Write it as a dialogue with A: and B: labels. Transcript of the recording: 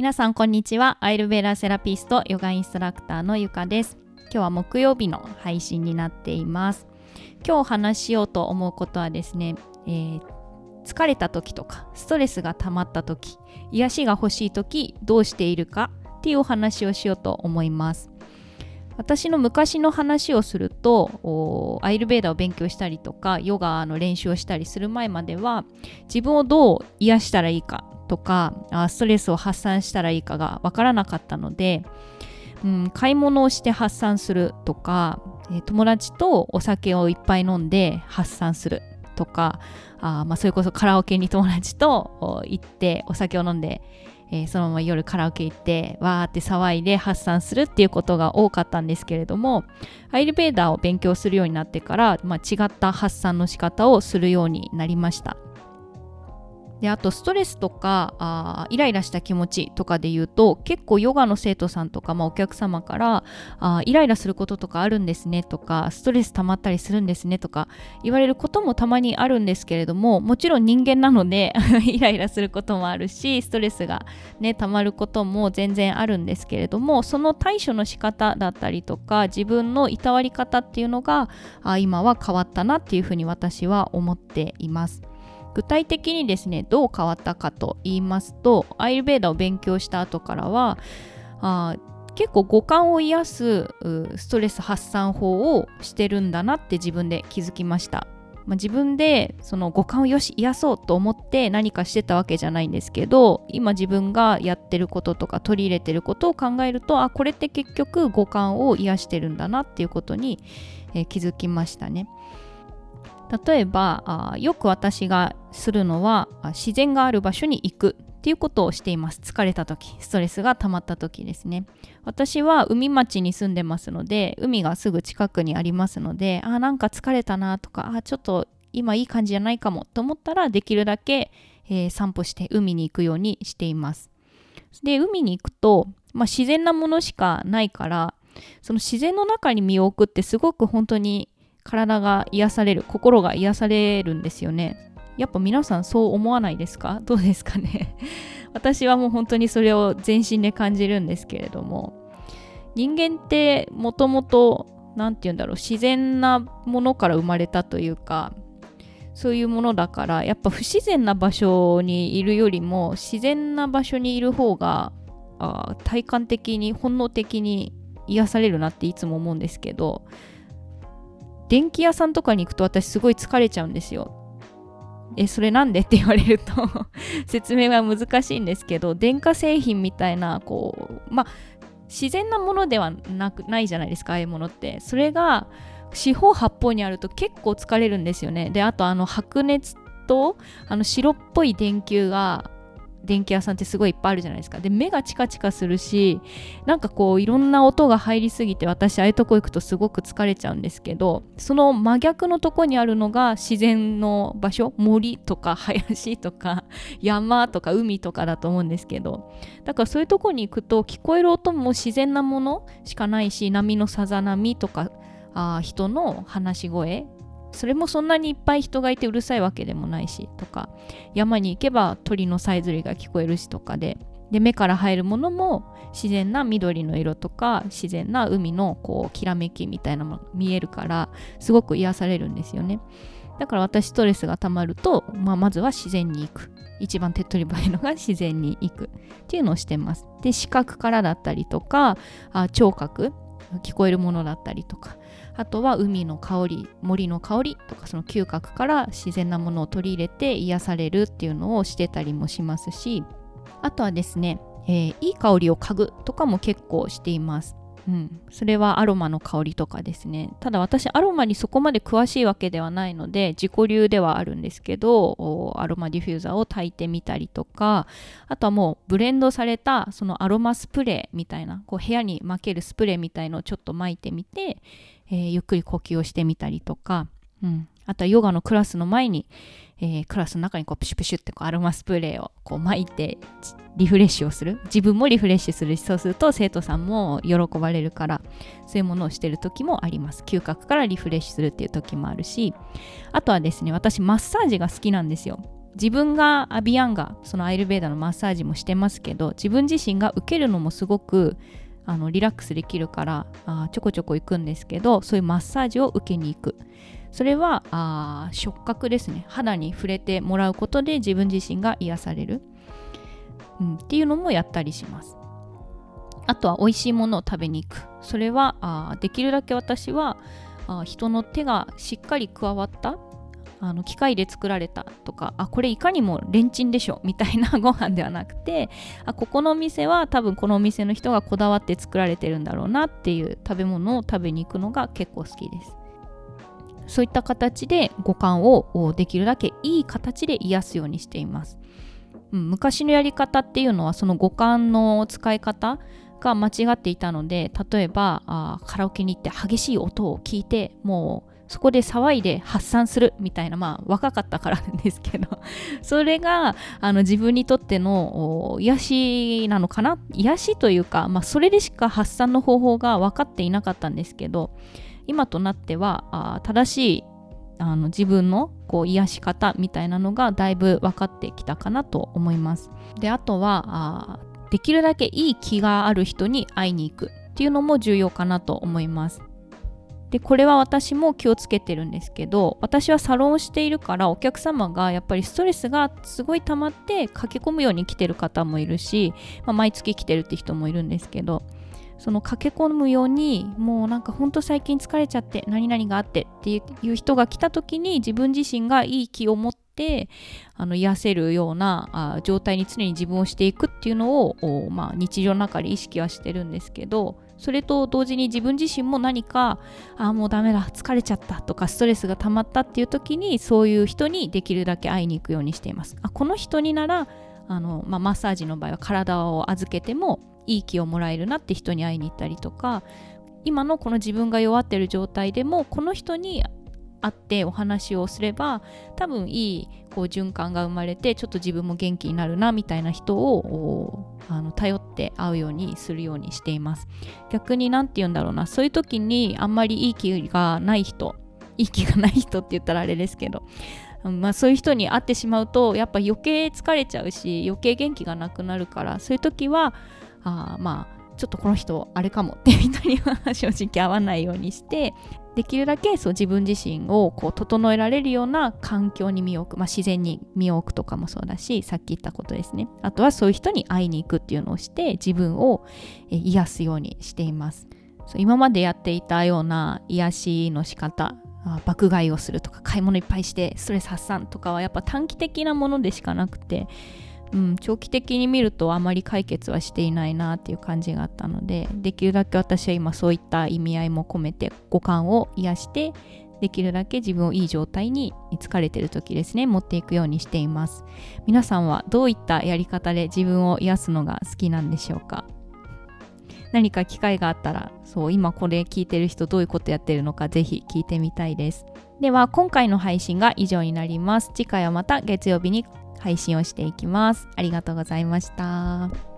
A: 皆さんこんにちは。アイルベーラセラピストヨガインストラクターのゆかです。今日は木曜日の配信になっています。今日お話ししようと思うことはですね、えー、疲れた時とかストレスが溜まった時癒しが欲しい時どうしているかっていうお話をしようと思います。私の昔の話をするとアイルベーダーを勉強したりとかヨガの練習をしたりする前までは自分をどう癒したらいいかとかストレスを発散したらいいかがわからなかったので、うん、買い物をして発散するとか、友達とお酒をいっぱい飲んで発散するとかあ、まあ、それこそカラオケに友達と行ってお酒を飲んで、えー、そのまま夜カラオケ行ってわーって騒いで発散するっていうことが多かったんですけれどもアイルベーダーを勉強するようになってから、まあ、違った発散の仕方をするようになりました。であとストレスとかあイライラした気持ちとかで言うと結構ヨガの生徒さんとか、まあ、お客様からあイライラすることとかあるんですねとかストレス溜まったりするんですねとか言われることもたまにあるんですけれどももちろん人間なので イライラすることもあるしストレスがね溜まることも全然あるんですけれどもその対処の仕方だったりとか自分のいたわり方っていうのがあ今は変わったなっていうふうに私は思っています。具体的にですねどう変わったかと言いますとアイルベーダを勉強した後からはあ結構五感を癒すストレス発散法をしてるんだなって自分で気づきました、まあ、自分でその五感をよし癒そうと思って何かしてたわけじゃないんですけど今自分がやってることとか取り入れてることを考えるとあこれって結局五感を癒してるんだなっていうことに、えー、気づきましたね。例えばあよく私がするのは自然がある場所に行くっていうことをしています。疲れた時ストレスが溜まった時ですね。私は海町に住んでますので海がすぐ近くにありますのであなんか疲れたなとかあちょっと今いい感じじゃないかもと思ったらできるだけ、えー、散歩して海に行くようにしています。で海に行くと、まあ、自然なものしかないからその自然の中に身を置くってすごく本当に体が癒される心が癒されるんですよね。やっぱ皆さんそう思わないですか？どうですかね？私はもう本当にそれを全身で感じるんですけれども。人間ってもともと何て言うんだろう自然なものから生まれたというかそういうものだからやっぱ不自然な場所にいるよりも自然な場所にいる方があ体感的に本能的に癒されるなっていつも思うんですけど電気屋さんとかに行くと私すごい疲れちゃうんですよ。え、それなんでって言われると 説明は難しいんですけど、電化製品みたいな、こう、まあ、自然なものではなくないじゃないですか、ああいうものって。それが四方八方にあると結構疲れるんですよね。で、あとあの白熱とあの白っぽい電球が電気屋さんってすごいいっぱいあるじゃないですか。で、目がチカチカするし、なんかこういろんな音が入りすぎて私ああいうとこ行くとすごく疲れちゃうんですけど、その真逆のとこにあるのが自然の場所、森とか林とか山とか海とかだと思うんですけど、だからそういうとこに行くと聞こえる音も自然なものしかないし、波のさざ波とかあ人の話し声それもそんなにいっぱい人がいてうるさいわけでもないしとか山に行けば鳥のさえずりが聞こえるしとかでで目から入るものも自然な緑の色とか自然な海のこうきらめきみたいなもの見えるからすごく癒されるんですよね。だから私ストレスがたまると、まあ、まずは自然に行く。一番手っ取り早いのが自然に行くっていうのをしてます。で視覚からだったりとかあ聴覚聞こえるものだったりとか。あとは海の香り森の香りとかその嗅覚から自然なものを取り入れて癒されるっていうのをしてたりもしますし。あとはですね、えー、いい香りを嗅ぐとかも結構しています。うん、それはアロマの香りとかですね。ただ私アロマにそこまで詳しいわけではないので自己流ではあるんですけどアロマディフューザーを炊いてみたりとかあとはもうブレンドされたそのアロマスプレーみたいなこう部屋に巻けるスプレーみたいのをちょっと巻いてみて、えー、ゆっくり呼吸をしてみたりとか、うん、あとはヨガのクラスの前に、えー、クラスの中にこうプシュプシュってこうアロマスプレーをこう巻いてリフレッシュをする。自分もリフレッシュするしそうすると生徒さんも喜ばれるからそういうものをしてる時もあります。嗅覚からリフレッシュするっていう時もあるし。あとはですね私マッサージが好きなんですよ。自分がアビアンがそのアイルベーダのマッサージもしてますけど自分自身が受けるのもすごくあのリラックスできるからあちょこちょこ行くんですけどそういうマッサージを受けに行く。それはあ触覚ですね。肌に触れてもらうことで自分自身が癒される、うん、っていうのもやったりします。あとは美味しいものを食べに行く。それはあできるだけ私はあ人の手がしっかり加わった。あの機械で作られた。とかあこれいかにもレンチンでしょ。みたいな ご飯ではなくてあここのお店は多分このお店の人がこだわって作られてるんだろうなっていう食べ物を食べに行くのが結構好きです。そういった形で五感をできるだけいい形で癒すようにしています、うん、昔のやり方っていうのはその五感の使い方が間違っていたので例えばあカラオケに行って激しい音を聞いてもうそこで騒いで発散するみたいなまあ若かったからですけど それがあの自分にとっての癒しなのかな？癒しというか、まあ、それでしか発散の方法が分かっていなかったんですけど今となってはあ正しいあの自分のこう癒し方みたいなのがだいぶ分かってきたかなと思います。であとはあできるだけいい気がある人に会いに行くっていうのも重要かなと思います。でこれは私も気をつけてるんですけど私はサロンをしているからお客様がやっぱりストレスがすごい溜まって駆け込むように来てる方もいるし、まあ、毎月来てるって人もいるんですけどその駆け込むようにもうなんかほんと最近疲れちゃって何々があってっていう人が来た時に自分自身がいい気を持ってあの癒せるようなあ状態に常に自分をしていくっていうのを、まあ、日常の中で意識はしてるんですけどそれと同時に自分自身も何かああもうダメだ疲れちゃったとかストレスが溜まったっていう時にそういう人にできるだけ会いに行くようにしています。あこの人にならあの、まあ、マッサージの場合は体を預けてもいい気をもらえるなって人に会いに行ったりとか今のこの自分が弱ってる状態でもこの人に会ってお話をすれば多分いいこう循環が生まれてちょっと自分も元気になるなみたいな人をあの頼って会うようにするようにしています。逆に何て言うんだろうなそういう時にあんまりいい気がない人いい気がない人って言ったらあれですけどまあ、そういう人に会ってしまうとやっぱ余計疲れちゃうし余計元気がなくなるからそういう時はあまあちょっとこの人あれかもっていう人には正直会わないようにしてできるだけそう自分自身をこう整えられるような環境に身を置く、まあ、自然に身を置くとかもそうだしさっき言ったことですね。あとはそういう人に会いに行くっていうのをして自分を癒すようにしています。そう今までやっていたような癒しの仕方爆買いをするとか買い物いっぱいしてストレス発散とかはやっぱ短期的なものでしかなくてうん、長期的に見るとあまり解決はしていないなっていう感じがあったのでできるだけ私は今そういった意味合いも込めて五感を癒してできるだけ自分をいい状態に疲れてる時ですね持っていくようにしています。皆さんはどういったやり方で自分を癒すのが好きなんでしょうか？何か機会があったらそう今これ聞いてる人どういうことやってるのかぜひ聞いてみたいです。では今回の配信が以上になります。次回はまた月曜日に配信をしていきます。ありがとうございました。